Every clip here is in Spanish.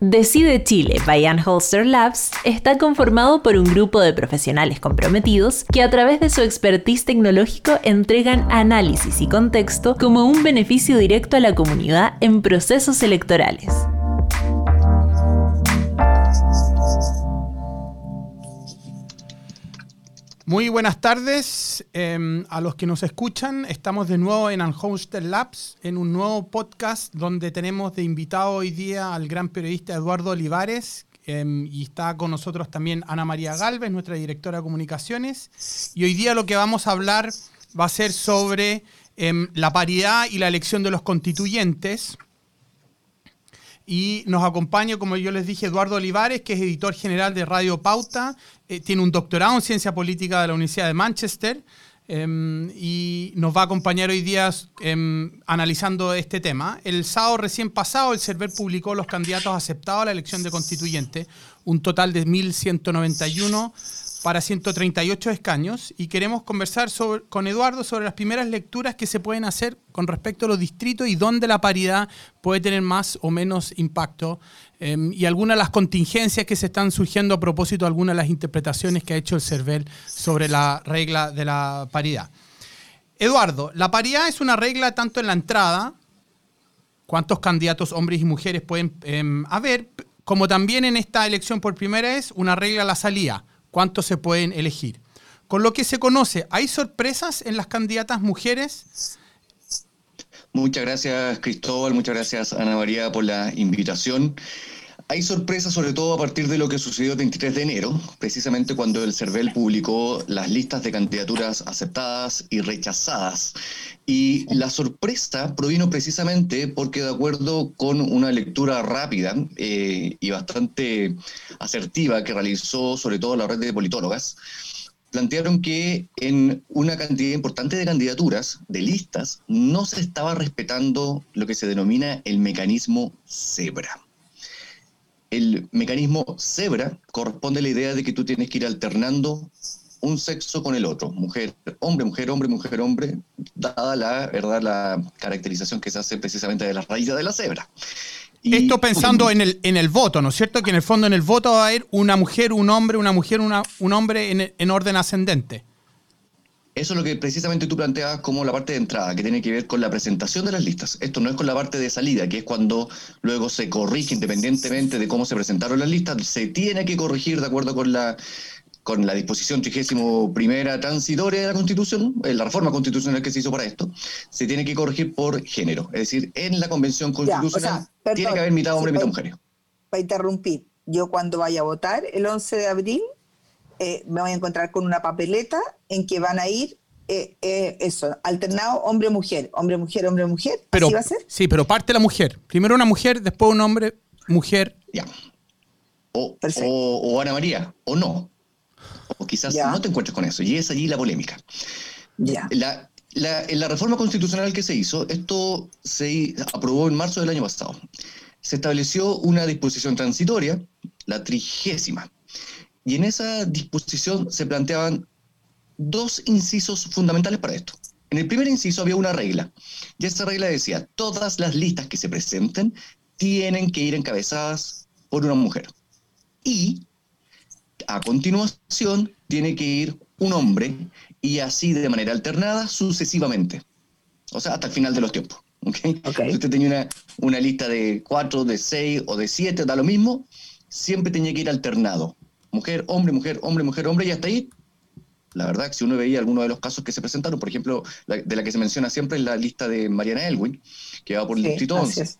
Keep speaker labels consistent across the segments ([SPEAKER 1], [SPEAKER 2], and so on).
[SPEAKER 1] Decide Chile by Holster Labs está conformado por un grupo de profesionales comprometidos que a través de su expertise tecnológico entregan análisis y contexto como un beneficio directo a la comunidad en procesos electorales.
[SPEAKER 2] Muy buenas tardes em, a los que nos escuchan. Estamos de nuevo en Unhosted Labs, en un nuevo podcast donde tenemos de invitado hoy día al gran periodista Eduardo Olivares em, y está con nosotros también Ana María Galvez, nuestra directora de comunicaciones. Y hoy día lo que vamos a hablar va a ser sobre em, la paridad y la elección de los constituyentes. Y nos acompaña, como yo les dije, Eduardo Olivares, que es editor general de Radio Pauta, eh, tiene un doctorado en ciencia política de la Universidad de Manchester em, y nos va a acompañar hoy día em, analizando este tema. El sábado recién pasado, el CERVEL publicó los candidatos aceptados a la elección de constituyente, un total de 1.191 para 138 escaños y queremos conversar con Eduardo sobre las primeras lecturas que se pueden hacer con respecto a los distritos y dónde la paridad puede tener más o menos impacto em, y algunas de las contingencias que se están surgiendo a propósito de algunas de las interpretaciones que ha hecho el CERVEL sobre la regla de la paridad. Eduardo, la paridad es una regla tanto en la entrada, cuántos candidatos hombres y mujeres pueden em, haber, como también en esta elección por primera vez, una regla a la salida cuántos se pueden elegir. Con lo que se conoce, ¿hay sorpresas en las candidatas mujeres?
[SPEAKER 3] Muchas gracias Cristóbal, muchas gracias Ana María por la invitación. Hay sorpresas sobre todo a partir de lo que sucedió el 23 de enero, precisamente cuando el CERVEL publicó las listas de candidaturas aceptadas y rechazadas. Y la sorpresa provino precisamente porque de acuerdo con una lectura rápida eh, y bastante asertiva que realizó sobre todo la red de politólogas, plantearon que en una cantidad importante de candidaturas, de listas, no se estaba respetando lo que se denomina el mecanismo cebra el mecanismo cebra corresponde a la idea de que tú tienes que ir alternando un sexo con el otro, mujer, hombre, mujer, hombre, mujer, hombre, dada la verdad la caracterización que se hace precisamente de la raíz de la cebra.
[SPEAKER 2] Esto pensando en el, en el voto, ¿no es cierto? Que en el fondo en el voto va a haber una mujer, un hombre, una mujer, una, un hombre en, en orden ascendente.
[SPEAKER 3] Eso es lo que precisamente tú planteabas como la parte de entrada, que tiene que ver con la presentación de las listas. Esto no es con la parte de salida, que es cuando luego se corrige independientemente de cómo se presentaron las listas, se tiene que corregir de acuerdo con la con la disposición 31 primera transitoria de la Constitución, eh, la reforma constitucional que se hizo para esto, se tiene que corregir por género. Es decir, en la Convención Constitucional tiene que haber mitad hombre y mitad mujer.
[SPEAKER 4] Para interrumpir, yo cuando vaya a votar el 11 de abril, eh, me voy a encontrar con una papeleta en que van a ir eh, eh, eso, alternado hombre-mujer, hombre-mujer, hombre-mujer.
[SPEAKER 2] ¿Así va a ser? Sí, pero parte la mujer. Primero una mujer, después un hombre, mujer.
[SPEAKER 3] Ya. O, o, Ana María, o no. O quizás no te encuentres con eso. Y es allí la polémica. Ya. La, en la reforma constitucional que se hizo, esto se aprobó en marzo del año pasado. Se estableció una disposición transitoria, la trigésima, y en esa disposición se planteaban dos incisos fundamentales para esto. En el primer inciso había una regla, y esa regla decía, todas las listas que se presenten tienen que ir encabezadas por una mujer. Y a continuación tiene que ir un hombre, y así de manera alternada sucesivamente. O sea, hasta el final de los tiempos. ¿okay? Si usted tenía una, una lista de cuatro, de seis o de siete, da lo mismo, siempre tenía que ir alternado mujer, hombre, mujer, hombre, mujer, hombre, y hasta ahí, la verdad, que si uno veía alguno de los casos que se presentaron, por ejemplo, de la que se menciona siempre es la lista de Mariana Elwin, que va por el distrito 11.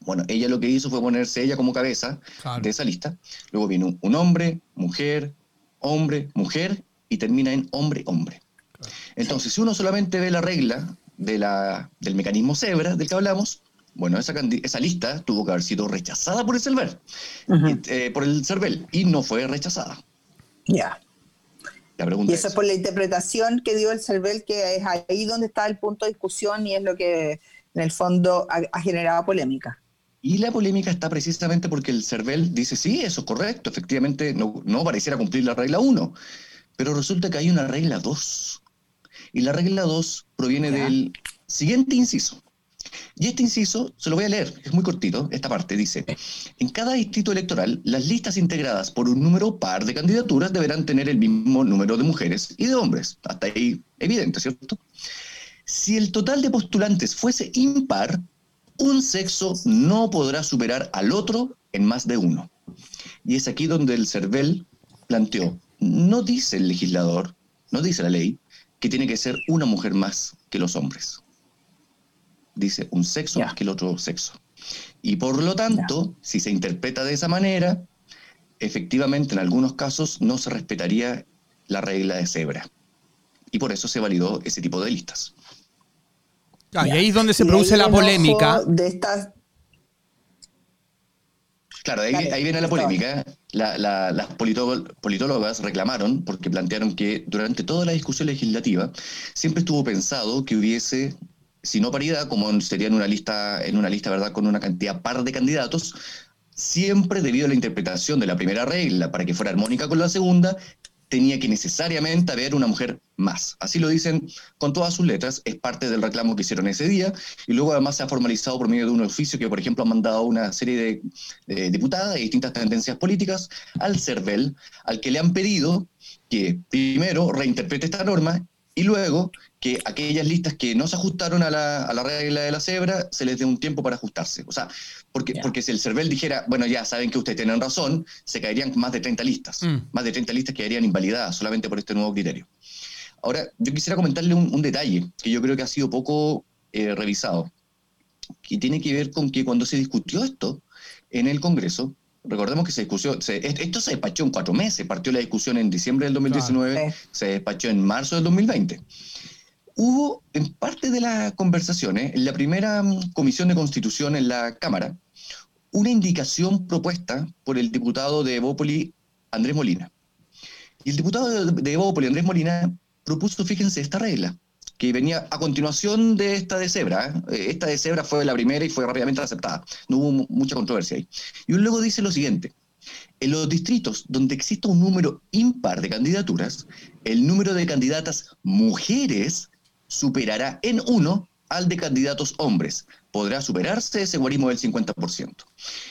[SPEAKER 3] Bueno, ella lo que hizo fue ponerse ella como cabeza de esa lista. Luego viene un, hombre, mujer, hombre, mujer, y termina en hombre, hombre. Entonces, si uno solamente ve la regla de la, del mecanismo cebra del que hablamos, bueno, esa, esa lista tuvo que haber sido rechazada por el CERVEL, eh, por el CERVEL y no fue rechazada.
[SPEAKER 4] Ya. y eso es por la interpretación que dio el CERVEL, que es ahí donde está el punto de discusión y es lo que en el fondo ha, generado polémica.
[SPEAKER 3] Y la polémica está precisamente porque el CERVEL dice, sí, eso es correcto, efectivamente no, no pareciera cumplir la regla 1, pero resulta que hay una regla 2. Y la regla 2 proviene del siguiente inciso Y este inciso, se lo voy a leer, es muy cortito, esta parte dice, en cada distrito electoral, las listas integradas por un número par de candidaturas deberán tener el mismo número de mujeres y de hombres. Hasta ahí evidente, ¿cierto? Si el total de postulantes fuese impar, un sexo no podrá superar al otro en más de uno. Y es aquí donde el CERVEL planteó, no dice el legislador, no dice la ley, que tiene que ser una mujer más que los hombres dice un sexo más que el otro sexo. Y por lo tanto, si se interpreta de esa manera, efectivamente en algunos casos no se respetaría la regla de cebra. Y por eso se validó ese tipo de listas.
[SPEAKER 2] y ahí es donde se produce la polémica.
[SPEAKER 4] De estas...
[SPEAKER 3] Claro, ahí, viene la polémica. las politólogas reclamaron porque plantearon que durante toda la discusión legislativa siempre estuvo pensado que hubiese si no paridad, como sería en una lista, en una lista, ¿verdad?, con una cantidad par de candidatos, siempre debido a la interpretación de la primera regla para que fuera armónica con la segunda, tenía que necesariamente haber una mujer más. Así lo dicen con todas sus letras, es parte del reclamo que hicieron ese día, y luego además se ha formalizado por medio de un oficio que, por ejemplo, ha mandado una serie de, diputadas de distintas tendencias políticas al CERVEL, al que le han pedido que primero reinterprete esta norma y luego que aquellas listas que no se ajustaron a la, regla de la cebra se les dé un tiempo para ajustarse. O sea, porque, porque si el CERVEL dijera, bueno, ya saben que ustedes tienen razón, se caerían más de 30 listas. Mm. Más de 30 listas quedarían invalidadas solamente por este nuevo criterio. Ahora, yo quisiera comentarle un, detalle que yo creo que ha sido poco eh, revisado, que tiene que ver con que cuando se discutió esto en el Congreso, recordemos que se discutió, esto se despachó en cuatro meses, partió la discusión en diciembre del 2019, se despachó en marzo del 2020. Hubo en parte de las conversaciones, en la primera mm, comisión de constitución en la Cámara, una indicación propuesta por el diputado de Evópoli, Andrés Molina. Y el diputado de Evópoli, Andrés Molina, propuso, fíjense, esta regla que venía a continuación de esta de Zebra. ¿eh? Esta de Zebra fue la primera y fue rápidamente aceptada. No hubo mucha controversia ahí. Y luego dice lo siguiente. En los distritos donde exista un número impar de candidaturas, el número de candidatas mujeres superará en uno al de candidatos hombres. Podrá superarse ese guarismo del 50%.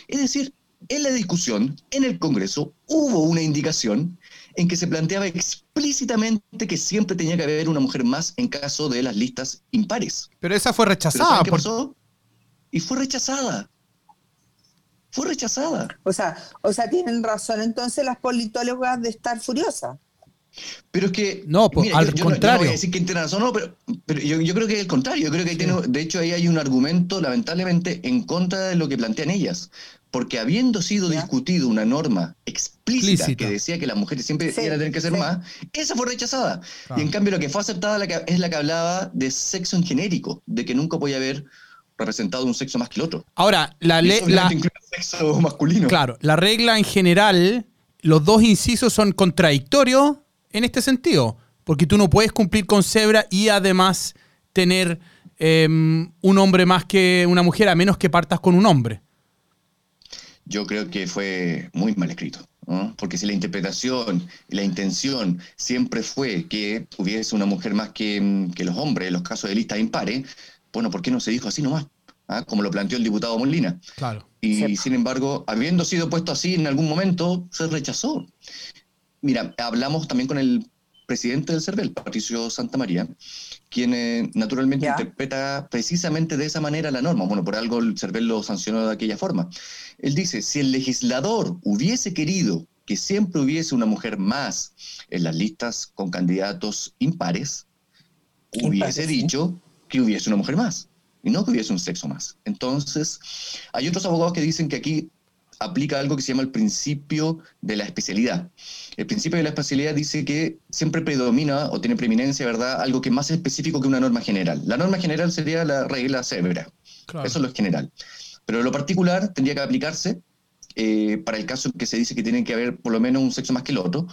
[SPEAKER 3] Es decir, en la discusión, en el Congreso, hubo una indicación en que se planteaba explícitamente que siempre tenía que haber una mujer más en caso de las listas impares.
[SPEAKER 2] Pero esa fue rechazada.
[SPEAKER 3] ¿Qué pasó? Y fue rechazada. Fue rechazada.
[SPEAKER 4] O sea, o sea, tienen razón entonces las politólogas de estar furiosas.
[SPEAKER 3] Pero es que.
[SPEAKER 2] No, pues, al contrario. No, voy a
[SPEAKER 3] decir que tiene razón, no, pero, pero yo, creo que es el contrario. Yo creo que ahí tiene, de hecho, ahí hay un argumento, lamentablemente, en contra de lo que plantean ellas porque habiendo sido discutido una norma explícita, que decía que las mujeres siempre iban a tener que ser más, esa fue rechazada. Y en cambio lo que fue aceptada es la que hablaba de sexo en genérico, de que nunca podía haber representado un sexo más que el otro.
[SPEAKER 2] Ahora, la ley...
[SPEAKER 3] sexo masculino.
[SPEAKER 2] Claro, la regla en general, los dos incisos son contradictorios en este sentido, porque tú no puedes cumplir con cebra y además tener em, un hombre más que una mujer, a menos que partas con un hombre
[SPEAKER 3] yo creo que fue muy mal escrito. Porque si la interpretación y la intención siempre fue que hubiese una mujer más que, los hombres en los casos de lista impares, bueno, ¿por qué no se dijo así nomás? ¿Ah? Como lo planteó el diputado Molina.
[SPEAKER 2] Claro.
[SPEAKER 3] Y sin embargo, habiendo sido puesto así en algún momento, se rechazó. Mira, hablamos también con el presidente del CERVEL, Patricio Santamaría, quien eh, naturalmente interpreta precisamente de esa manera la norma. Bueno, por algo el CERVEL lo sancionó de aquella forma. Él dice, si el legislador hubiese querido que siempre hubiese una mujer más en las listas con candidatos impares, hubiese dicho que hubiese una mujer más y no que hubiese un sexo más. Entonces, hay otros abogados que dicen que aquí aplica algo que se llama el principio de la especialidad. El principio de la especialidad dice que siempre predomina o tiene preeminencia, ¿verdad? Algo que es más específico que una norma general. La norma general sería la regla severa. Eso es lo general. Pero lo particular tendría que aplicarse eh, para el caso en que se dice que tiene que haber por lo menos un sexo más que el otro.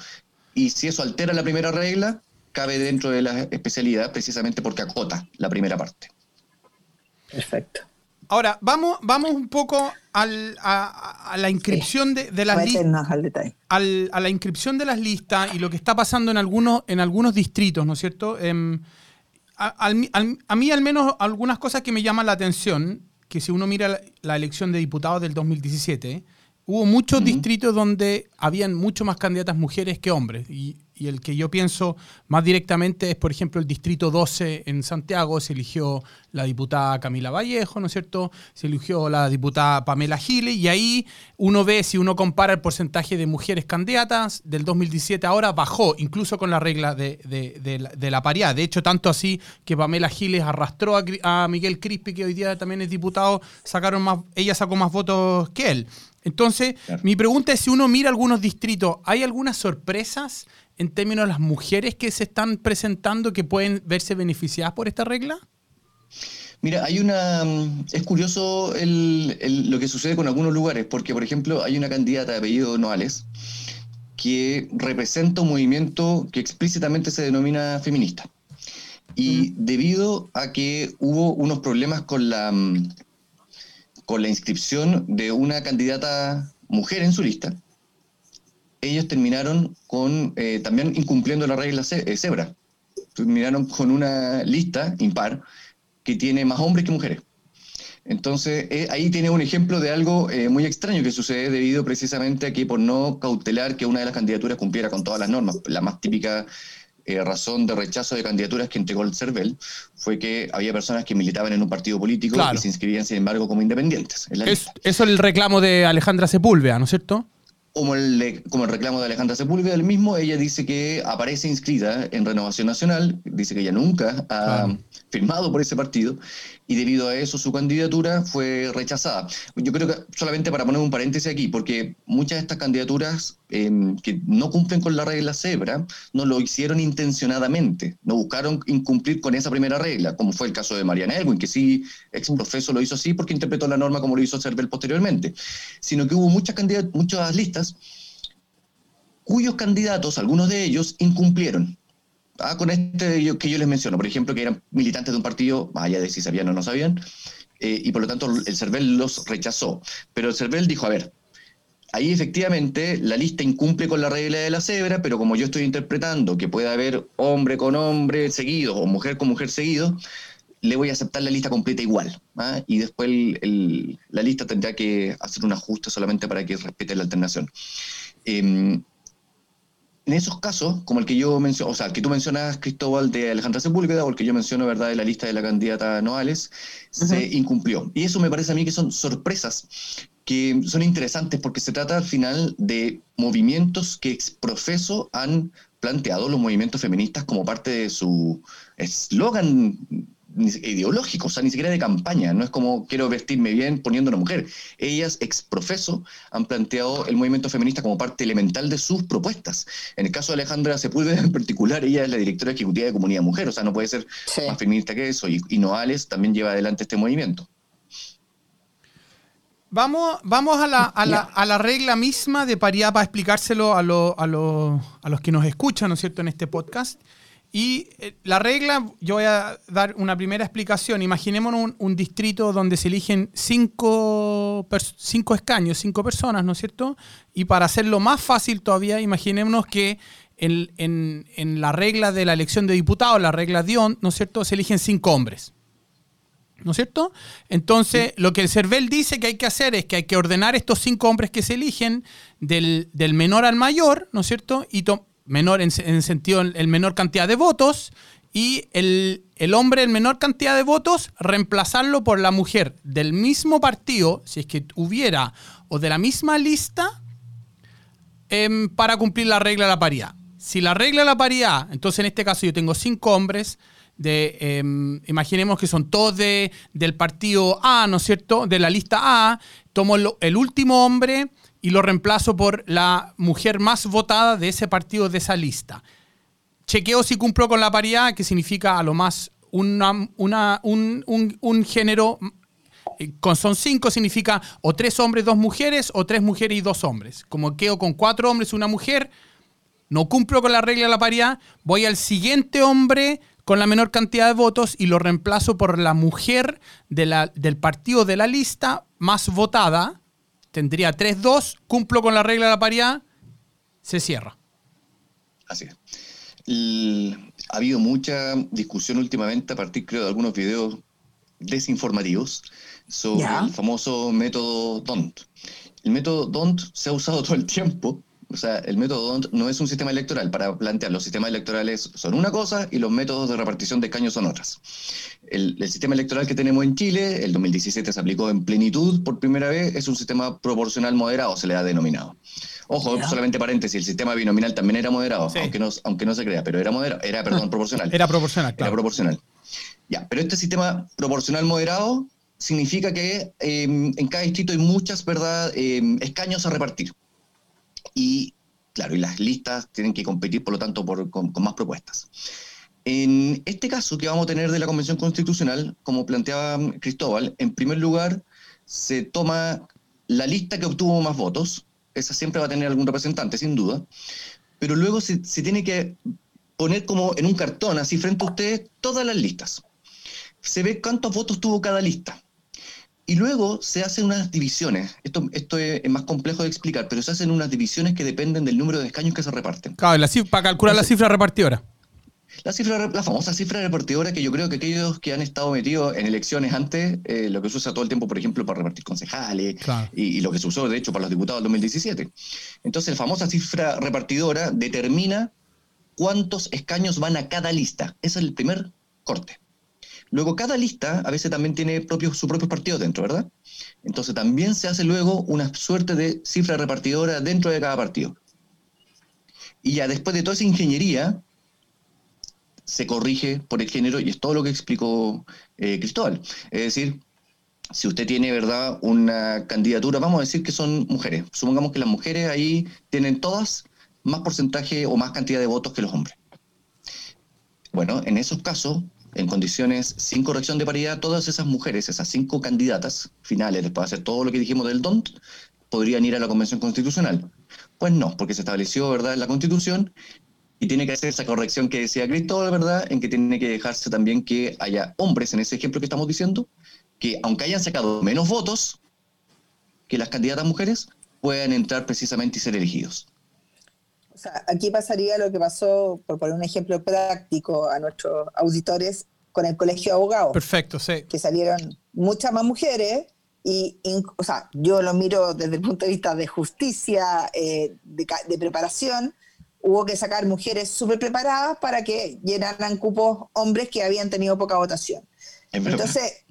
[SPEAKER 3] Y si eso altera la primera regla, cabe dentro de la especialidad precisamente porque acota la primera parte.
[SPEAKER 4] Perfecto.
[SPEAKER 2] Ahora, vamos, vamos un poco a, la inscripción de, las listas. Al a la inscripción de las listas y lo que está pasando en algunos, en algunos distritos, ¿no es cierto? Em, a, mí al menos algunas cosas que me llaman la atención, que si uno mira la, elección de diputados del 2017, hubo muchos distritos donde habían mucho más candidatas mujeres que hombres. Y y el que yo pienso más directamente es, por ejemplo, el Distrito 12 en Santiago, se eligió la diputada Camila Vallejo, ¿no es cierto? Se eligió la diputada Pamela Giles, y ahí uno ve, si uno compara el porcentaje de mujeres candidatas del 2017 ahora, bajó, incluso con la regla de, la, paridad. De hecho, tanto así que Pamela Giles arrastró a, Miguel Crispi, que hoy día también es diputado, sacaron más, ella sacó más votos que él. Entonces, mi pregunta es si uno mira algunos distritos, ¿hay algunas sorpresas en términos de las mujeres que se están presentando que pueden verse beneficiadas por esta regla?
[SPEAKER 3] Mira, hay una. Mm, es curioso lo que sucede con algunos lugares, porque, por ejemplo, hay una candidata de apellido Noales que representa un movimiento que explícitamente se denomina feminista. Y debido a que hubo unos problemas con la, con la inscripción de una candidata mujer en su lista, ellos terminaron con eh, también incumpliendo la regla eh, cebra. Terminaron con una lista impar que tiene más hombres que mujeres. Entonces, eh, ahí tiene un ejemplo de algo muy extraño que sucede debido precisamente a que por no cautelar que una de las candidaturas cumpliera con todas las normas, la más típica razón de rechazo de candidaturas que entregó el CERVEL fue que había personas que militaban en un partido político y se inscribían, sin embargo, como independientes.
[SPEAKER 2] eso es el reclamo de Alejandra Sepúlveda, ¿no es cierto?
[SPEAKER 3] como el, como el reclamo de Alejandra Sepúlveda, el mismo, ella dice que aparece inscrita en Renovación Nacional, dice que ella nunca ha firmado por ese partido, y debido a eso su candidatura fue rechazada. Yo creo que solamente para poner un paréntesis aquí, porque muchas de estas candidaturas que no cumplen con la regla cebra no lo hicieron intencionadamente, no buscaron incumplir con esa primera regla, como fue el caso de Mariana Elwin, que sí, ex profeso lo hizo así porque interpretó la norma como lo hizo Cervel posteriormente, sino que hubo muchas, muchas listas cuyos candidatos, algunos de ellos, incumplieron Ah, con este que yo les menciono, por ejemplo, que eran militantes de un partido, vaya de si sabían o no sabían, eh, y por lo tanto el CERVEL los rechazó. Pero el CERVEL dijo, a ver, ahí efectivamente la lista incumple con la regla de la cebra, pero como yo estoy interpretando que puede haber hombre con hombre seguido o mujer con mujer seguido, le voy a aceptar la lista completa igual. ¿ah? Y después la lista tendrá que hacer un ajuste solamente para que respete la alternación. Em, en esos casos, como el que yo menciono, o sea, el que tú mencionas, Cristóbal, de Alejandra Sepúlveda, o el que yo menciono, ¿verdad?, de la lista de la candidata Noales, se incumplió. Y eso me parece a mí que son sorpresas que son interesantes porque se trata al final de movimientos que exprofeso han planteado los movimientos feministas como parte de su eslogan ideológico, o sea, ni siquiera de campaña, no es como quiero vestirme bien poniendo una mujer. Ellas, ex profeso, han planteado el movimiento feminista como parte elemental de sus propuestas. En el caso de Alejandra Sepúlveda en particular, ella es la directora ejecutiva de Comunidad Mujer, o sea, no puede ser más feminista que eso, y, Noales también lleva adelante este movimiento.
[SPEAKER 2] Vamos, vamos a, la, a, la, a, la, regla misma de paridad para explicárselo a, a, a los que nos escuchan, ¿no es cierto?, en este podcast. Y eh, la regla, yo voy a dar una primera explicación. Imaginémonos un, distrito donde se eligen cinco, cinco, escaños, cinco personas, ¿no es cierto? Y para hacerlo más fácil todavía, imaginémonos que en, la regla de la elección de diputados, la regla Dion, ¿no es cierto?, se eligen cinco hombres. ¿No es cierto? Entonces, lo que el CERVEL dice que hay que hacer es que hay que ordenar estos cinco hombres que se eligen del, del menor al mayor, ¿no es cierto? Y menor en, en sentido el menor cantidad de votos y el, hombre en menor cantidad de votos reemplazarlo por la mujer del mismo partido, si es que hubiera, o de la misma lista, em, para cumplir la regla de la paridad. Si la regla de la paridad, entonces en este caso yo tengo cinco hombres, de, em, imaginemos que son todos de, del partido A, ¿no es cierto? De la lista A, tomo el último hombre y lo reemplazo por la mujer más votada de ese partido de esa lista. Chequeo si cumplo con la paridad, que significa a lo más una, un, género, eh, con, son cinco, significa o tres hombres, dos mujeres, o tres mujeres y dos hombres. Como quedo con cuatro hombres una mujer, no cumplo con la regla de la paridad, voy al siguiente hombre con la menor cantidad de votos y lo reemplazo por la mujer de la, del partido de la lista más votada tendría 3-2, cumplo con la regla de la paridad, se cierra.
[SPEAKER 3] Así es. ha habido mucha discusión últimamente a partir, creo, de algunos videos desinformativos sobre el famoso método DONT. El método DONT se ha usado todo el tiempo. O sea, el método DONT no es un sistema electoral. Para plantear, los sistemas electorales son una cosa y los métodos de repartición de escaños son otras. El, sistema electoral que tenemos en Chile, el 2017 se aplicó en plenitud por primera vez, es un sistema proporcional moderado, se le ha denominado. Ojo, solamente paréntesis, el sistema binominal también era moderado, aunque, no, aunque no se crea, pero era moderado, era, perdón, proporcional.
[SPEAKER 2] Era proporcional, claro.
[SPEAKER 3] Era proporcional. Ya, pero este sistema proporcional moderado significa que em, en cada distrito hay muchas, ¿verdad?, em, escaños a repartir. Y, claro, y las listas tienen que competir, por lo tanto, por, con, más propuestas. En este caso que vamos a tener de la Convención Constitucional, como planteaba Cristóbal, en primer lugar se toma la lista que obtuvo más votos, esa siempre va a tener algún representante, sin duda, pero luego se, se tiene que poner como en un cartón, así frente a ustedes, todas las listas se ve cuántos votos tuvo cada lista. Y luego se hacen unas divisiones. Esto, esto es más complejo de explicar, pero se hacen unas divisiones que dependen del número de escaños que se reparten.
[SPEAKER 2] Claro, la, para calcular la cifra repartidora.
[SPEAKER 3] La, cifra, la famosa cifra repartidora que yo creo que aquellos que han estado metidos en elecciones antes, eh, lo que se usa todo el tiempo, por ejemplo, para repartir concejales y, lo que se usó, de hecho, para los diputados del 2017. Entonces, la famosa cifra repartidora determina cuántos escaños van a cada lista. Ese es el primer corte. Luego, cada lista a veces también tiene propios, su propio partido dentro, ¿verdad? Entonces, también se hace luego una suerte de cifra repartidora dentro de cada partido. Y ya después de toda esa ingeniería, se corrige por el género y es todo lo que explicó eh, Cristóbal. Es decir, si usted tiene, ¿verdad?, una candidatura, vamos a decir que son mujeres. Supongamos que las mujeres ahí tienen todas más porcentaje o más cantidad de votos que los hombres. Bueno, en esos casos, en condiciones sin corrección de paridad, todas esas mujeres, esas cinco candidatas finales, después de hacer todo lo que dijimos del DONT, podrían ir a la Convención Constitucional. Pues no, porque se estableció, ¿verdad?, en la Constitución y tiene que hacer esa corrección que decía Cristóbal, ¿verdad?, en que tiene que dejarse también que haya hombres, en ese ejemplo que estamos diciendo, que aunque hayan sacado menos votos que las candidatas mujeres, puedan entrar precisamente y ser elegidos.
[SPEAKER 4] Sea, aquí pasaría lo que pasó, por poner un ejemplo práctico a nuestros auditores, con el colegio de abogados.
[SPEAKER 2] Perfecto, sí.
[SPEAKER 4] Que salieron muchas más mujeres y, o sea, yo lo miro desde el punto de vista de justicia, eh, de, preparación, hubo que sacar mujeres súper preparadas para que llenaran cupos hombres que habían tenido poca votación. Entonces,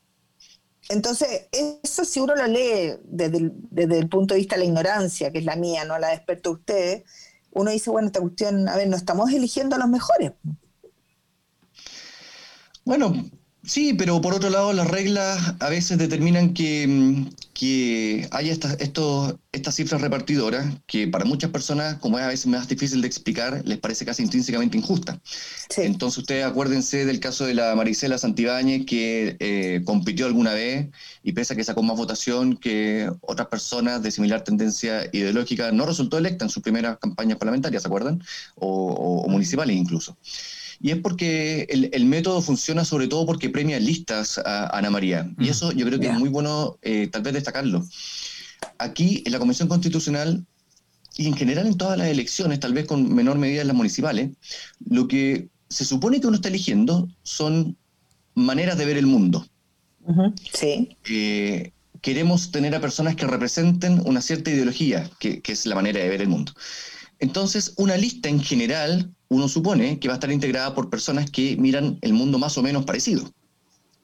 [SPEAKER 4] entonces, eso si uno lo lee desde el, desde el, punto de vista de la ignorancia, que es la mía, no la de experto ustedes, uno dice, bueno, esta cuestión, a ver, no estamos eligiendo a los mejores.
[SPEAKER 3] Bueno, sí, pero por otro lado las reglas a veces determinan que, que haya estas, estos, estas cifras repartidoras que para muchas personas, como es a veces más difícil de explicar, les parece casi intrínsecamente injusta. Entonces ustedes acuérdense del caso de la Marisela Santibáñez que eh, compitió alguna vez y pese a que sacó más votación que otras personas de similar tendencia ideológica, no resultó electa en sus primeras campañas parlamentarias, ¿se acuerdan? o municipales incluso. Y es porque el, método funciona sobre todo porque premia listas a, Ana María. Y mm. eso yo creo que es muy bueno eh, tal vez destacarlo. Aquí en la Convención Constitucional y en general en todas las elecciones, tal vez con menor medida en las municipales, lo que se supone que uno está eligiendo son maneras de ver el mundo.
[SPEAKER 4] Sí.
[SPEAKER 3] Eh, queremos tener a personas que representen una cierta ideología, que, que es la manera de ver el mundo. Entonces, una lista en general uno supone que va a estar integrada por personas que miran el mundo más o menos parecido.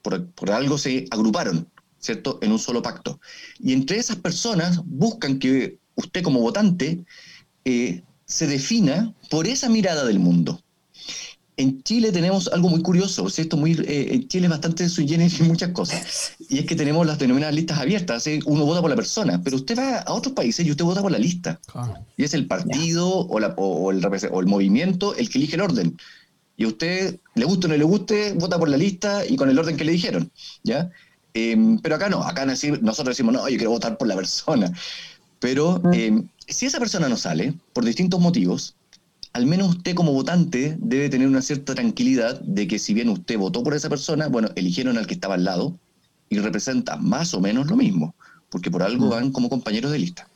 [SPEAKER 3] Por, algo se agruparon, ¿cierto?, en un solo pacto. Y entre esas personas buscan que usted como votante eh, se defina por esa mirada del mundo en Chile tenemos algo muy curioso, ¿cierto? Muy, eh, en Chile es bastante sui generis en muchas cosas. Y es que tenemos las denominadas listas abiertas. Uno vota por la persona, pero usted va a otros países y usted vota por la lista. Y es el partido o, la, o, el, o, el, movimiento el que elige el orden. Y a usted, le guste o no le guste, vota por la lista y con el orden que le dijeron. ¿ya? Em, pero acá no, acá nosotros decimos, no, yo quiero votar por la persona. Pero em, si esa persona no sale, por distintos motivos, al menos usted como votante debe tener una cierta tranquilidad de que si bien usted votó por esa persona, bueno, eligieron al que estaba al lado y representa más o menos lo mismo, porque por algo mm. van como compañeros de lista.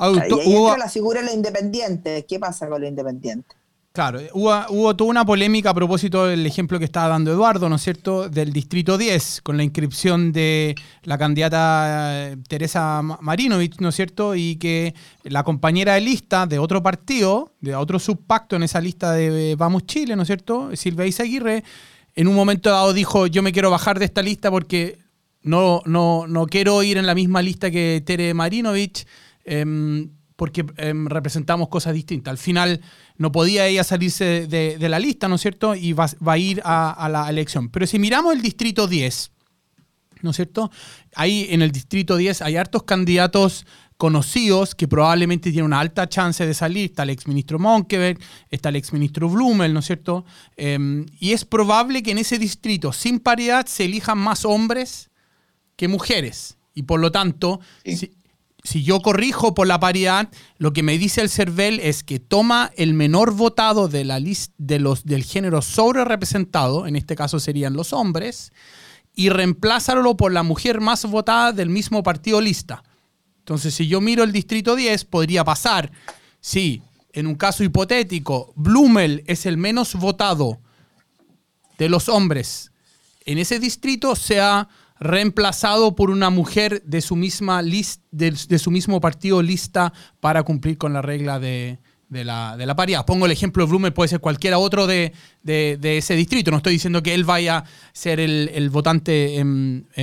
[SPEAKER 4] y ahí entra la figura de lo independiente. ¿Qué pasa con lo independiente?
[SPEAKER 2] Claro, hubo, toda una polémica a propósito del ejemplo que estaba dando Eduardo, ¿no es cierto?, del Distrito 10, con la inscripción de la candidata eh, Teresa Marinovich, ¿no es cierto?, y que la compañera de lista de otro partido, de otro subpacto en esa lista de Vamos Chile, ¿no es cierto?, Silvia Izaguirre, en un momento dado dijo, yo me quiero bajar de esta lista porque no, no, no quiero ir en la misma lista que Tere Marinovich. Em, porque em, representamos cosas distintas. Al final no podía ella salirse de, la lista, ¿no es cierto? Y va, a ir a, la elección. Pero si miramos el distrito 10, ¿no es cierto? Ahí en el distrito 10 hay hartos candidatos conocidos que probablemente tienen una alta chance de salir. Está el exministro Monkeberg, está el exministro Blumel, ¿no es cierto? Em, y es probable que en ese distrito, sin paridad, se elijan más hombres que mujeres. Y por lo tanto, si yo corrijo por la paridad, lo que me dice el CERVEL es que toma el menor votado de la lista de los, del género sobre representado, en este caso serían los hombres, y reemplázalo por la mujer más votada del mismo partido lista. Entonces, si yo miro el distrito 10, podría pasar, si en un caso hipotético, Blumel es el menos votado de los hombres en ese distrito, sea reemplazado por una mujer de su, misma list, de, su mismo partido lista para cumplir con la regla de, la, de paridad. Pongo el ejemplo de Blumen, puede ser cualquiera otro de, ese distrito. No estoy diciendo que él vaya a ser el, votante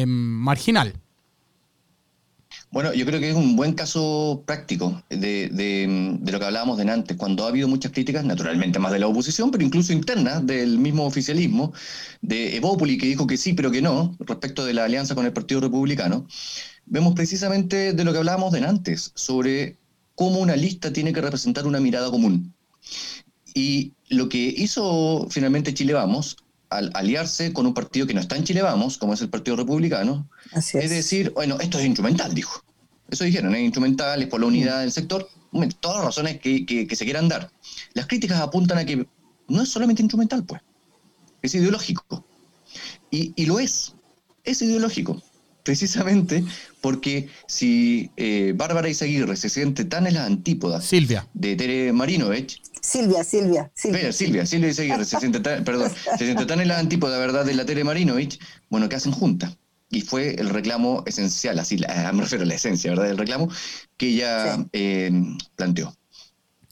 [SPEAKER 2] marginal.
[SPEAKER 3] Bueno, yo creo que es un buen caso práctico de, lo que hablábamos de antes, cuando ha habido muchas críticas, naturalmente más de la oposición, pero incluso internas del mismo oficialismo, de Evópoli, que dijo que sí, pero que no, respecto de la alianza con el Partido Republicano, vemos precisamente de lo que hablábamos de antes, sobre cómo una lista tiene que representar una mirada común. Y lo que hizo finalmente Chile Vamos al aliarse con un partido que no está en Chile Vamos, como es el Partido Republicano, es. decir, bueno, esto es instrumental, dijo. Eso dijeron, es instrumental, es por la unidad del sector, todas las razones que, se quieran dar. Las críticas apuntan a que no es solamente instrumental, pues, es ideológico. Y, lo es, es ideológico, precisamente porque si eh, Bárbara Izaguirre se siente tan en las antípodas
[SPEAKER 2] Silvia.
[SPEAKER 3] de Tere Marinovich,
[SPEAKER 4] Silvia, Silvia,
[SPEAKER 3] Silvia. Silvia, Silvia Izaguirre se siente tan, perdón, se siente tan en la antípoda, ¿verdad?, de la Tere Marinovich, bueno, ¿qué hacen juntas? Y fue el reclamo esencial, así me refiero a la esencia, ¿verdad? Del reclamo que ella eh, planteó.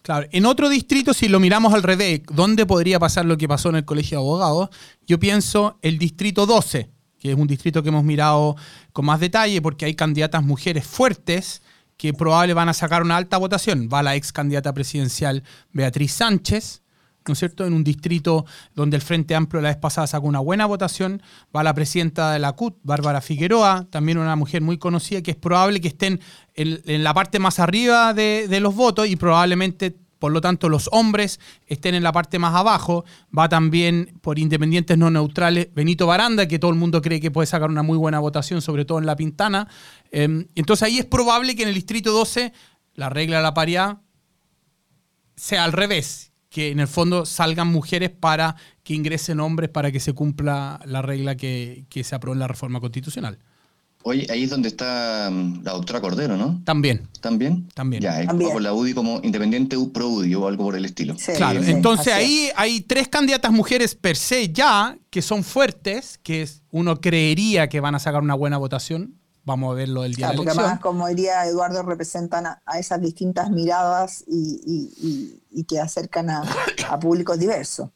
[SPEAKER 2] Claro, en otro distrito, si lo miramos al revés, ¿dónde podría pasar lo que pasó en el Colegio de Abogados? Yo pienso el distrito 12, que es un distrito que hemos mirado con más detalle porque hay candidatas mujeres fuertes que probablemente van a sacar una alta votación. Va la ex candidata presidencial Beatriz Sánchez, ¿no es cierto? En un distrito donde el Frente Amplio la vez pasada sacó una buena votación, va la presidenta de la CUT, Bárbara Figueroa, también una mujer muy conocida, que es probable que estén en, la parte más arriba de, los votos y probablemente, por lo tanto, los hombres estén en la parte más abajo. Va también por independientes no neutrales Benito Baranda, que todo el mundo cree que puede sacar una muy buena votación, sobre todo en La Pintana. Em, entonces ahí es probable que en el distrito 12 la regla de la paridad sea al revés que en el fondo salgan mujeres para que ingresen hombres para que se cumpla la regla que, se aprobó en la reforma constitucional.
[SPEAKER 3] Oye, ahí es donde está mm, la doctora Cordero, ¿no?
[SPEAKER 2] También.
[SPEAKER 3] ¿También?
[SPEAKER 2] También.
[SPEAKER 3] Ya,
[SPEAKER 2] También.
[SPEAKER 3] por la UDI como independiente pro UDI o algo por el estilo.
[SPEAKER 2] claro, entonces ahí hay tres candidatas mujeres per se ya que son fuertes, que uno creería que van a sacar una buena votación. Vamos a verlo el día de la elección. Porque además,
[SPEAKER 4] como diría Eduardo, representan a, esas distintas miradas y, que acercan a, públicos diversos.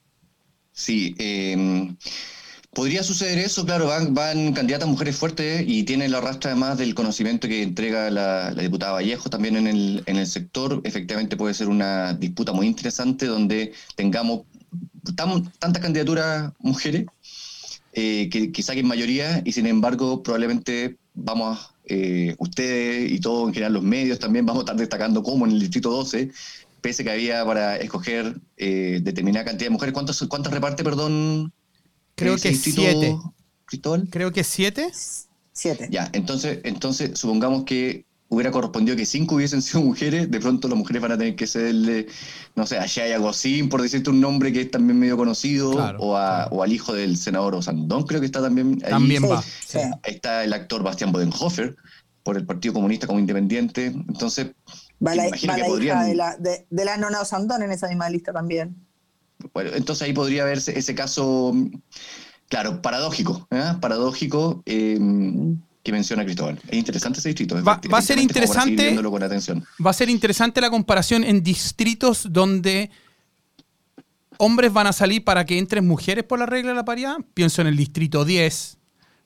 [SPEAKER 3] Sí, em, podría suceder eso, claro, van, van candidatas mujeres fuertes y tienen la rastra además del conocimiento que entrega la, diputada Vallejo también en el, en el sector. Efectivamente puede ser una disputa muy interesante donde tengamos tantas candidaturas mujeres eh, que, que saquen mayoría y sin embargo probablemente vamos, eh, ustedes y todos en general los medios también vamos a estar destacando cómo en el Distrito 12, pese que había para escoger eh, determinada cantidad de mujeres, ¿cuántos, ¿cuántas reparte, perdón?
[SPEAKER 2] Creo que siete. Cristóbal? Creo que siete.
[SPEAKER 4] Siete.
[SPEAKER 3] Ya, entonces, entonces supongamos que hubiera correspondido que cinco hubiesen sido mujeres, de pronto las mujeres van a tener que serle, no sé, a Shaya Gosín, por decirte un nombre que es también medio conocido, o, o, al hijo del senador Osandón, creo que está también ahí.
[SPEAKER 2] También va.
[SPEAKER 3] Está el actor Bastián Bodenhofer, por el Partido Comunista como independiente. Entonces,
[SPEAKER 4] va la, hija de, la, de, la nona Osandón en esa misma lista también.
[SPEAKER 3] Bueno, entonces ahí podría verse ese caso, claro, paradójico, ¿eh? paradójico em, que menciona Cristóbal. Es interesante ese distrito.
[SPEAKER 2] Va, a ser interesante.
[SPEAKER 3] Con atención.
[SPEAKER 2] Va a ser interesante la comparación en distritos donde hombres van a salir para que entren mujeres por la regla de la paridad. Pienso en el distrito 10,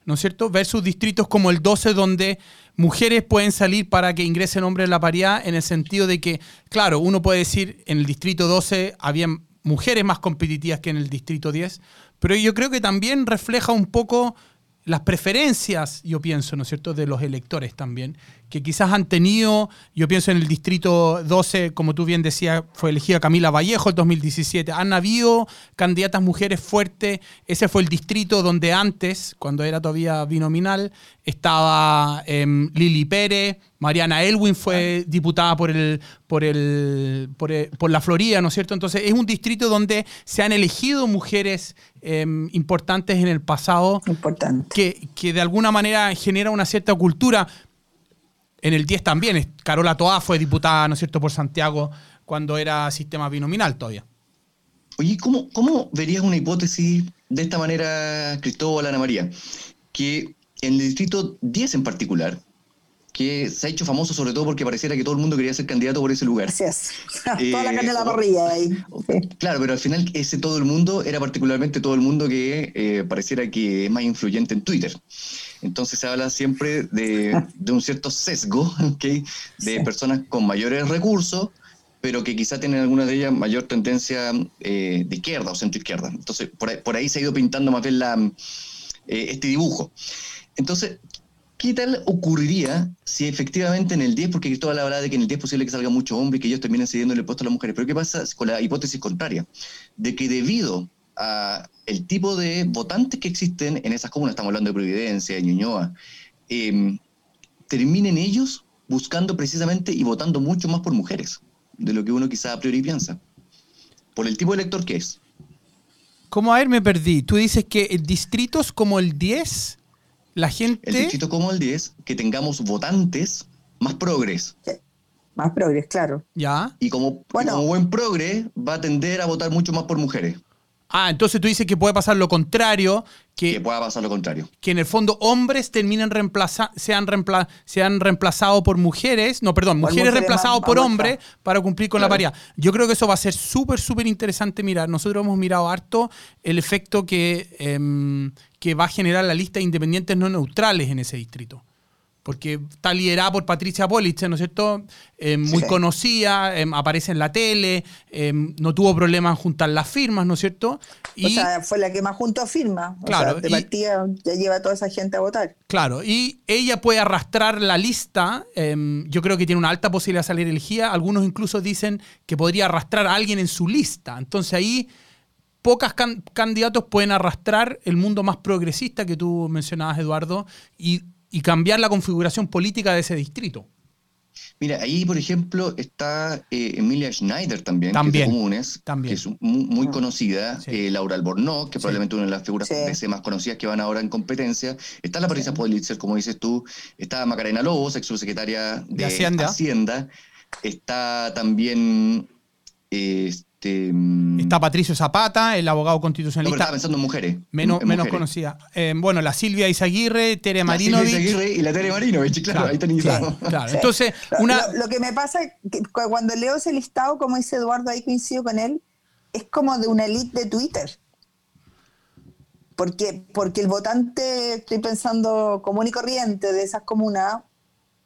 [SPEAKER 2] ¿no es cierto? Versus distritos como el 12 donde mujeres pueden salir para que ingresen hombres en la paridad en el sentido de que, claro, uno puede decir en el distrito 12 había mujeres más competitivas que en el distrito 10, pero yo creo que también refleja un poco las preferencias, yo pienso, ¿no es cierto?, de los electores también, que quizás han tenido, yo pienso en el distrito 12, como tú bien decías, fue elegida Camila Vallejo el 2017, han habido candidatas mujeres fuertes, ese fue el distrito donde antes, cuando era todavía binominal, estaba em, Lili Pérez, Mariana Elwin fue diputada por el, por el, por la Florida, ¿no es cierto? Entonces es un distrito donde se han elegido mujeres em, importantes en el pasado. Que, que de alguna manera genera una cierta cultura. En el 10 también, Carola Toá fue diputada, ¿no es cierto?, por Santiago cuando era sistema binominal todavía.
[SPEAKER 3] Oye, ¿cómo, cómo verías una hipótesis de esta manera, Cristóbal, Ana María? Que en el distrito 10 en particular, que se ha hecho famoso sobre todo porque pareciera que todo el mundo quería ser candidato por ese lugar.
[SPEAKER 4] Así es. Toda la carne de la parrilla ahí.
[SPEAKER 3] Claro, pero al final ese todo el mundo era particularmente todo el mundo que eh, pareciera que es más influyente en Twitter. Entonces se habla siempre de, un cierto sesgo ¿okay? de personas con mayores recursos, pero que quizá tienen algunas de ellas mayor tendencia eh, de izquierda o centro izquierda. Entonces por ahí, se ha ido pintando más bien la, eh, este dibujo. Entonces, ¿Qué tal ocurriría si efectivamente en el 10, porque Cristóbal habla de que en el 10 es posible que salga mucho hombre y que ellos terminen cediendo el puesto a las mujeres, pero ¿qué pasa con la hipótesis contraria? De que debido a el tipo de votantes que existen en esas comunas, estamos hablando de Providencia, de Ñuñoa, em, terminen ellos buscando precisamente y votando mucho más por mujeres de lo que uno quizá a priori piensa, por el tipo de elector que es.
[SPEAKER 2] ¿Cómo a ver, me perdí? Tú dices que distritos como el 10 la gente...
[SPEAKER 3] El distrito como el 10, que tengamos votantes más progres.
[SPEAKER 4] Más progres, claro.
[SPEAKER 2] Ya.
[SPEAKER 3] Y como, como buen progre, va a tender a votar mucho más por mujeres.
[SPEAKER 2] Ah, entonces tú dices que puede pasar lo contrario. Que,
[SPEAKER 3] que pueda pasar lo contrario.
[SPEAKER 2] Que en el fondo hombres terminen reemplaza, sean, reempla, sean reemplazados por mujeres, no, perdón, mujeres, reemplazados por hombres para cumplir con la paridad. Yo creo que eso va a ser súper, súper interesante mirar. Nosotros hemos mirado harto el efecto que, em, que va a generar la lista de independientes no neutrales en ese distrito porque está liderada por Patricia Polich, ¿no es cierto? Eh, muy conocida, eh, aparece en la tele, eh, no tuvo problemas en juntar las firmas, ¿no es cierto?
[SPEAKER 4] Y, o sea, fue la que más juntó firmas. Claro. O sea, de partida ya lleva a toda esa gente a votar.
[SPEAKER 2] Claro, y ella puede arrastrar la lista, yo creo que tiene una alta posibilidad de salir elegida, algunos incluso dicen que podría arrastrar a alguien en su lista, entonces ahí pocas candidatos pueden arrastrar el mundo más progresista que tú mencionabas, Eduardo, y y cambiar la configuración política de ese distrito.
[SPEAKER 3] Mira, ahí, por ejemplo, está eh, Emilia Schneider también,
[SPEAKER 2] que es de
[SPEAKER 3] Comunes, que es muy, ah. conocida. Eh, Laura Albornoz, que probablemente una de las figuras más conocidas que van ahora en competencia. Está la Patricia Politzer, como dices tú. Está Macarena Lobos, ex subsecretaria de, Hacienda. Está también... Eh, este,
[SPEAKER 2] mm, Está Patricio Zapata, el abogado constitucionalista.
[SPEAKER 3] No, estaba pensando en mujeres.
[SPEAKER 2] Menos, menos conocida. Eh, bueno, la Silvia Izaguirre, Tere Marinovich.
[SPEAKER 3] y la Tere Marinovich, claro, ahí tenéis
[SPEAKER 2] claro, Entonces, una...
[SPEAKER 4] Lo, que me pasa es que cuando leo ese listado, como dice Eduardo, ahí coincido con él, es como de una elite de Twitter. Porque, porque el votante, estoy pensando común y corriente de esas comunas,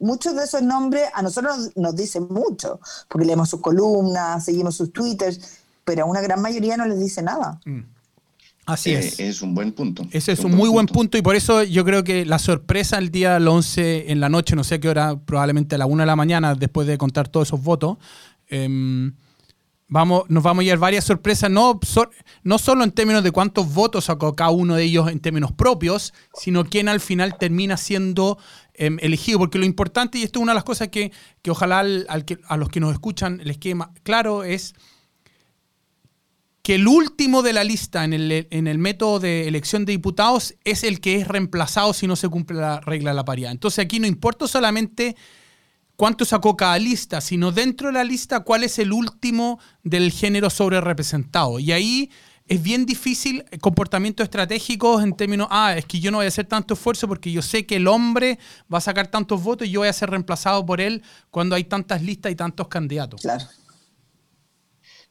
[SPEAKER 4] muchos de esos nombres a nosotros nos, dicen mucho, porque leemos sus columnas, seguimos sus twitters, pero a una gran mayoría no les dice nada. Mm.
[SPEAKER 2] Así eh, es.
[SPEAKER 3] Es un buen punto.
[SPEAKER 2] Ese es un, muy buen punto y por eso yo creo que la sorpresa el día 11 en la noche, no sé qué hora, probablemente a la 1 de la mañana, después de contar todos esos votos, em, vamos, nos vamos a llevar varias sorpresas, no, no solo en términos de cuántos votos sacó cada uno de ellos en términos propios, sino quién al final termina siendo Em, elegido, porque lo importante, y esto es una de las cosas que, ojalá a los que nos escuchan el esquema claro, es que el último de la lista en el, en el, método de elección de diputados es el que es reemplazado si no se cumple la regla de la paridad. Entonces aquí no importa solamente cuánto sacó cada lista, sino dentro de la lista cuál es el último del género sobre representado. Y ahí es bien difícil comportamientos estratégicos en términos, ah, es que yo no voy a hacer tanto esfuerzo porque yo sé que el hombre va a sacar tantos votos y yo voy a ser reemplazado por él cuando hay tantas listas y tantos candidatos.
[SPEAKER 4] Claro.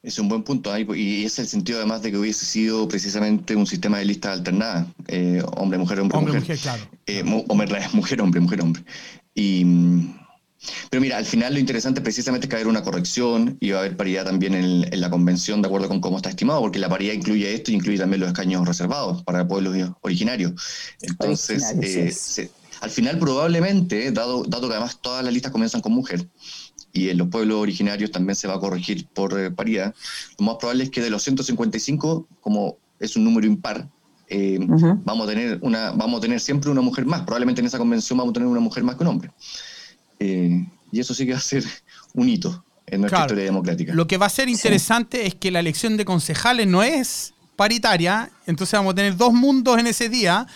[SPEAKER 3] Es un buen punto, y es el sentido además de que hubiese sido precisamente un sistema de listas alternadas, eh, hombre, mujer, hombre,
[SPEAKER 2] hombre mujer. claro.
[SPEAKER 3] Eh, mujer, hombre, mujer, hombre. Y, pero mira, al final lo interesante precisamente es que va a haber una corrección y va a haber paridad también en, la convención de acuerdo con cómo está estimado, porque la paridad incluye esto y incluye también los escaños reservados para pueblos originarios. Entonces, eh, al final probablemente, dado, dado que además todas las listas comienzan con mujer, y en los pueblos originarios también se va a corregir por eh, paridad, lo más probable es que de los 155, como es un número impar, eh, vamos, a tener una, vamos a tener siempre una mujer más. Probablemente en esa convención vamos a tener una mujer más que un hombre. Eh, y eso sí que va a ser un hito en nuestra historia democrática.
[SPEAKER 2] Lo que va a ser interesante es que la elección de concejales no es paritaria, entonces vamos a tener dos mundos en ese día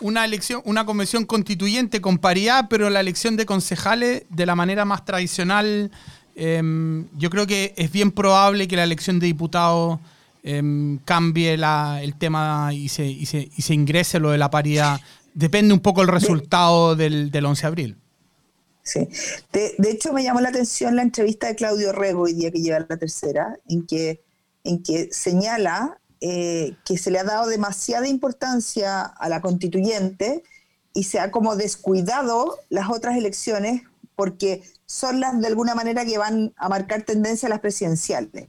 [SPEAKER 2] una elección, una convención constituyente con paridad, pero la elección de concejales de la manera más tradicional. Em, yo creo que es bien probable que la elección de diputados em, cambie el tema y se, y, se, y se, ingrese lo de la paridad. Depende un poco el resultado del, del 11 de abril.
[SPEAKER 4] Sí. De, de, hecho, me llamó la atención la entrevista de Claudio Rego hoy día que lleva la tercera, en que, en que señala eh, que se le ha dado demasiada importancia a la constituyente y se ha como descuidado las otras elecciones porque son las de alguna manera que van a marcar tendencia a las presidenciales.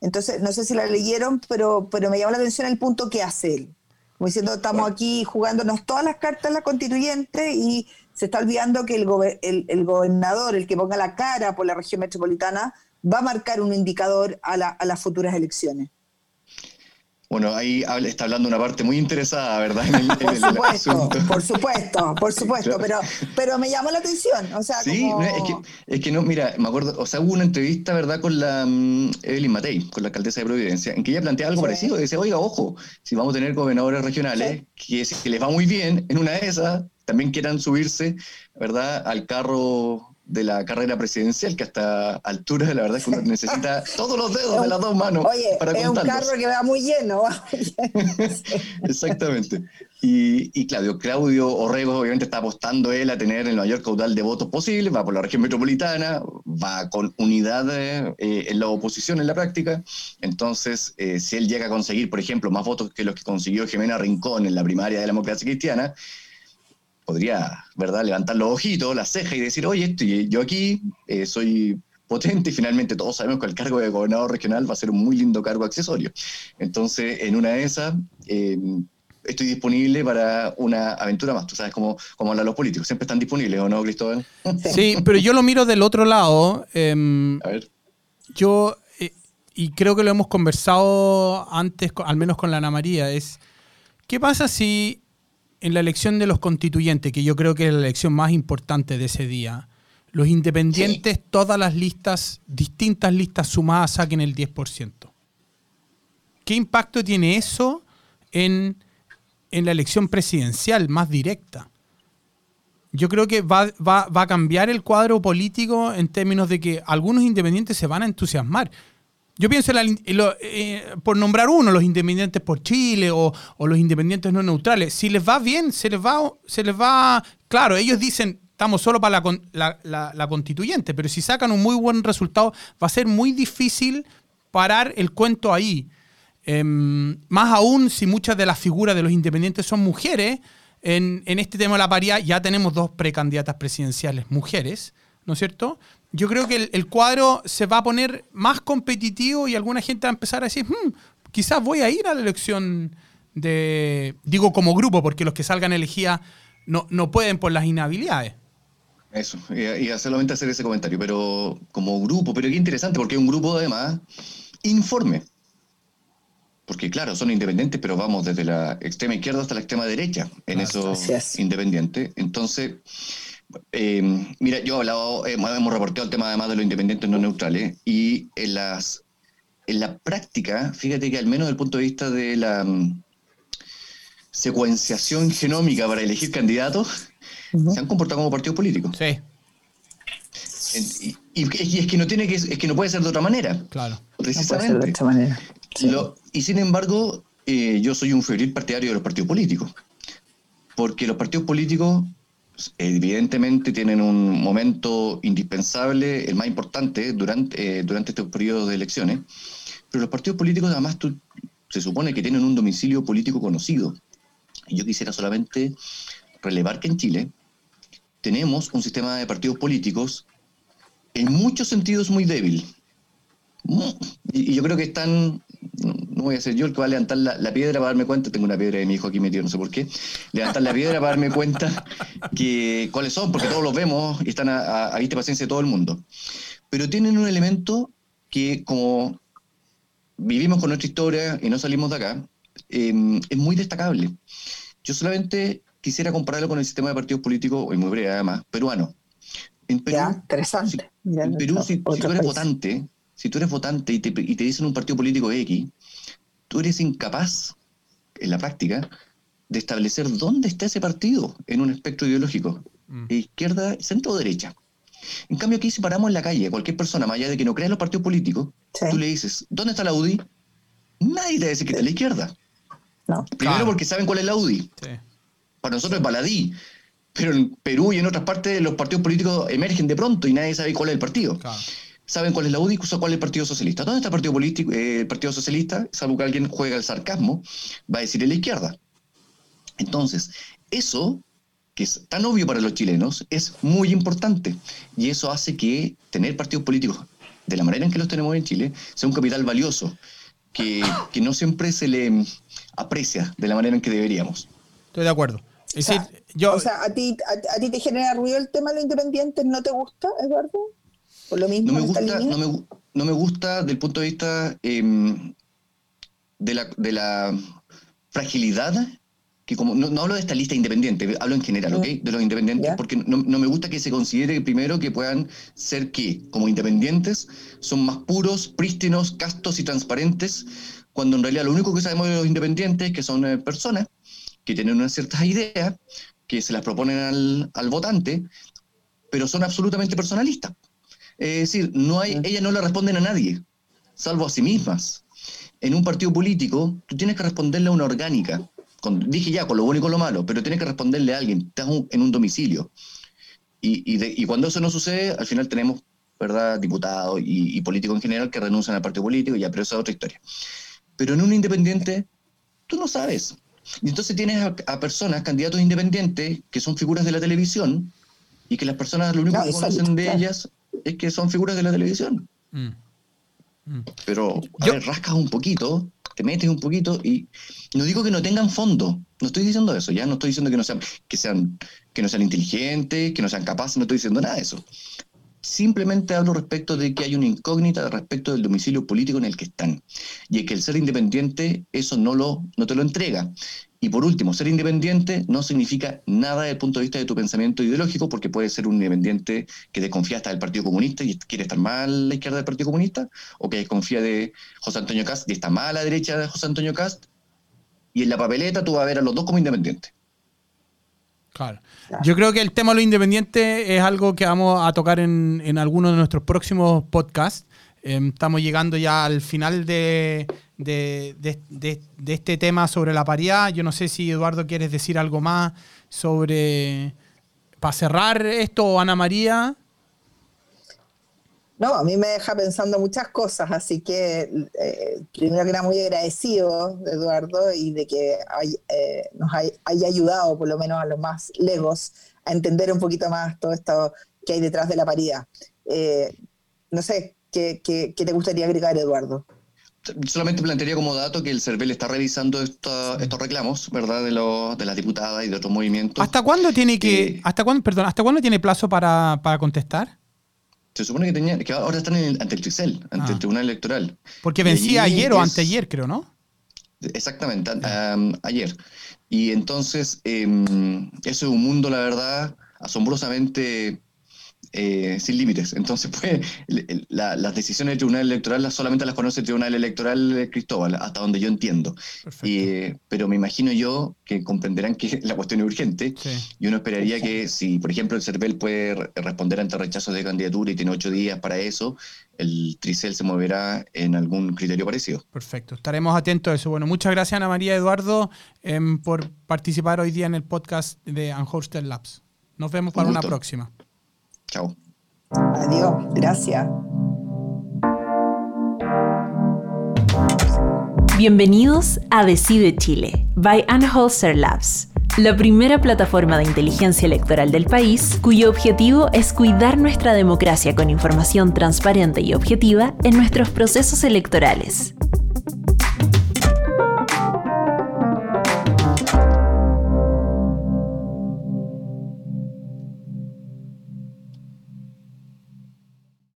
[SPEAKER 4] Entonces, no sé si la leyeron, pero, pero me llamó la atención el punto que hace él. Como diciendo, estamos aquí jugándonos todas las cartas la constituyente y se está olvidando que el, el, gobernador, el que ponga la cara por la región metropolitana, va a marcar un indicador a, a las futuras elecciones.
[SPEAKER 3] Bueno, ahí está hablando una parte muy interesada, ¿verdad?
[SPEAKER 4] por, supuesto, por supuesto, por supuesto, pero, pero me llamó la atención. O sea,
[SPEAKER 3] sí, es, que, es que no, mira, me acuerdo, o sea, hubo una entrevista, ¿verdad?, con la um, Evelyn Matei, con la alcaldesa de Providencia, en que ella plantea algo parecido, decía, oiga, ojo, si vamos a tener gobernadores regionales, que si les va muy bien, en una de esas también quieran subirse, ¿verdad?, al carro de la carrera presidencial, que hasta altura la verdad es que uno necesita todos los dedos de las dos manos
[SPEAKER 4] Oye, para es un carro que va muy lleno.
[SPEAKER 3] Exactamente. Y, y, Claudio, Claudio Orrego obviamente está apostando él a tener el mayor caudal de votos posible, va por la región metropolitana, va con unidad eh, en la oposición en la práctica. Entonces, eh, si él llega a conseguir, por ejemplo, más votos que los que consiguió Jimena Rincón en la primaria de la democracia cristiana, podría, ¿verdad?, levantar los ojitos, la ceja y decir, oye, estoy, yo aquí eh, soy potente y finalmente todos sabemos que el cargo de gobernador regional va a ser un muy lindo cargo accesorio. Entonces, en una de esas, eh, estoy disponible para una aventura más. Tú sabes cómo, cómo hablan los políticos, siempre están disponibles, ¿o no, Cristóbal?
[SPEAKER 2] Sí, pero yo lo miro del otro lado. Em, a ver. Yo, eh, y creo que lo hemos conversado antes, al menos con la Ana María, es, ¿qué pasa si en la elección de los constituyentes, que yo creo que es la elección más importante de ese día, los independientes, todas las listas, distintas listas sumadas, saquen el 10%. ¿Qué impacto tiene eso en, la elección presidencial más directa? Yo creo que va, va, a cambiar el cuadro político en términos de que algunos independientes se van a entusiasmar. Yo pienso, eh, por nombrar uno, los independientes por Chile o, los independientes no neutrales. Si les va bien, se les va, se les va. Claro, ellos dicen estamos solo para la, constituyente, pero si sacan un muy buen resultado, va a ser muy difícil parar el cuento ahí. Em, más aún si muchas de las figuras de los independientes son mujeres. En, en este tema de la paridad ya tenemos dos precandidatas presidenciales mujeres, ¿no es cierto? Yo creo que el, cuadro se va a poner más competitivo y alguna gente va a empezar a decir, hmm, quizás voy a ir a la elección de, digo como grupo, porque los que salgan elegía no, no pueden por las inhabilidades.
[SPEAKER 3] Eso, y, solamente hacer ese comentario, pero como grupo, pero qué interesante, porque es un grupo además informe. Porque claro, son independientes, pero vamos desde la extrema izquierda hasta la extrema derecha en esos independientes. Entonces, eh, mira, yo he hablado, hemos reportado el tema además de los independientes no neutrales y en, las, en la práctica, fíjate que al menos desde el punto de vista de la mm, secuenciación genómica para elegir candidatos, se han comportado como partidos políticos.
[SPEAKER 2] Sí.
[SPEAKER 3] Y, es que no tiene que, es que no puede ser de otra manera.
[SPEAKER 2] Claro.
[SPEAKER 3] Precisamente. de otra manera. y sin embargo, eh, yo soy un febril partidario de los partidos políticos. Porque los partidos políticos evidentemente tienen un momento indispensable, el más importante durante, eh, durante estos periodos de elecciones, pero los partidos políticos además se supone que tienen un domicilio político conocido. Y yo quisiera solamente relevar que en Chile tenemos un sistema de partidos políticos en muchos sentidos muy débil. Y yo creo que están, no voy a ser yo el que va a levantar la, piedra para darme cuenta, tengo una piedra de mi hijo aquí metido, no sé por qué, levantar la piedra para darme cuenta que cuáles son, porque todos los vemos y están a, a vista paciencia de todo el mundo. Pero tienen un elemento que como vivimos con nuestra historia y no salimos de acá, em, es muy destacable. Yo solamente quisiera compararlo con el sistema de partidos políticos, y muy breve además, peruano.
[SPEAKER 4] En Perú, interesante.
[SPEAKER 3] en Perú si, tú eres votante, si tú eres votante y te, y te dicen un partido político X, tú eres incapaz, en la práctica, de establecer dónde está ese partido en un espectro ideológico, mm. izquierda, centro o derecha. En cambio, aquí si paramos en la calle, cualquier persona, más allá de que no crea en los partidos políticos, tú le dices, ¿dónde está la UDI? Nadie te dice que está a la izquierda. Primero porque saben cuál es la UDI. Para nosotros es baladí. Pero en Perú y en otras partes los partidos políticos emergen de pronto y nadie sabe cuál es el partido. Saben cuál es la UDI, cuál es el Partido Socialista. ¿Dónde está el Partido político, eh, el Partido Socialista? Salvo que alguien juega el sarcasmo, va a decir en la izquierda. Entonces, eso que es tan obvio para los chilenos, es muy importante. Y eso hace que tener partidos políticos de la manera en que los tenemos en Chile sea un capital valioso, que, no siempre se le aprecia de la manera en que deberíamos.
[SPEAKER 2] Estoy de acuerdo.
[SPEAKER 4] o, sea, yo, o sea, ¿a ti, a, ti te genera ruido el tema de los independientes? ¿No te gusta, Eduardo?
[SPEAKER 3] Por lo mismo, no me gusta, no me, no me, gusta del punto de vista em, de, la, de la fragilidad que como no, hablo de esta lista independiente, hablo en general, ¿ok? De los independientes, porque no, me gusta que se considere primero que puedan ser que, como independientes, son más puros, prístinos, castos y transparentes, cuando en realidad lo único que sabemos de los independientes es que son eh, personas que tienen unas ciertas ideas, que se las proponen al, al votante, pero son absolutamente personalistas. Es decir, no hay, ellas no le responden a nadie, salvo a sí mismas. En un partido político, tú tienes que responderle a una orgánica dije ya, con lo bueno y con lo malo, pero tienes que responderle a alguien, estás en un domicilio. Y, cuando eso no sucede, al final tenemos, ¿verdad?, diputados y, políticos en general que renuncian al partido político, ya, pero esa es otra historia. Pero en un independiente, tú no sabes. Y entonces tienes a, personas, candidatos independientes, que son figuras de la televisión, y que las personas lo único que conocen de ellas es que son figuras de la televisión. Mm. Mm. Pero, a ver, rascas un poquito te metes un poquito y no digo que no tengan fondo, no estoy diciendo eso, ya no estoy diciendo que no sean, que sean, que no sean inteligentes, que no sean capaces, no estoy diciendo nada de eso. Simplemente hablo respecto de que hay una incógnita respecto del domicilio político en el que están. Y es que el ser independiente, eso no, lo, no te lo entrega. Y por último, ser independiente no significa nada desde el punto de vista de tu pensamiento ideológico, porque puede ser un independiente que desconfía hasta del Partido Comunista y quiere estar más a la izquierda del Partido Comunista, o que desconfía de José Antonio Cast y está más a la derecha de José Antonio Cast. Y en la papeleta tú vas a ver a los dos como independientes.
[SPEAKER 2] Claro. Yo creo que el tema de lo independiente es algo que vamos a tocar en, en alguno de nuestros próximos podcasts. Em, estamos llegando ya al final de, de, este tema sobre la paridad. Yo no sé si Eduardo quieres decir algo más sobre, para cerrar esto, Ana María.
[SPEAKER 4] No, a mí me deja pensando muchas cosas, así que eh, primero que era muy agradecido de Eduardo y de que eh, nos haya ayudado, por lo menos a los más legos, a entender un poquito más todo esto que hay detrás de la paridad. Eh, no sé, ¿qué, ¿qué, te gustaría agregar, Eduardo?
[SPEAKER 3] Solamente plantearía como dato que el CERVEL está revisando estos reclamos, ¿verdad? De, lo, de las diputadas y de otros movimientos.
[SPEAKER 2] ¿Hasta cuándo tiene que, hasta cuándo, perdón, hasta cuándo tiene plazo para, para contestar?
[SPEAKER 3] Se supone que, tenía, que ahora están ante el TRICEL, ante el ah. Tribunal Electoral.
[SPEAKER 2] Porque vencía ayer o anteayer, creo, ¿no?
[SPEAKER 3] Exactamente, ayer. Y entonces, eh, eso es un mundo, la verdad, asombrosamente eh, sin límites. Entonces, pues, las decisiones del Tribunal Electoral solamente las conoce el Tribunal Electoral Cristóbal, hasta donde yo entiendo. pero me imagino yo que comprenderán que la cuestión es urgente y uno esperaría que si, por ejemplo, el CERVEL puede responder ante rechazos de candidatura y tiene ocho días para eso, el Tricel se moverá en algún criterio parecido.
[SPEAKER 2] Perfecto, estaremos atentos a eso. Bueno, muchas gracias Ana María Eduardo em, por participar hoy día en el podcast de Unhosted Labs. Nos vemos para una próxima.
[SPEAKER 3] Chao.
[SPEAKER 4] Adiós, gracias.
[SPEAKER 1] Bienvenidos a Decide Chile, by Anholster Labs, la primera plataforma de inteligencia electoral del país cuyo objetivo es cuidar nuestra democracia con información transparente y objetiva en nuestros procesos electorales.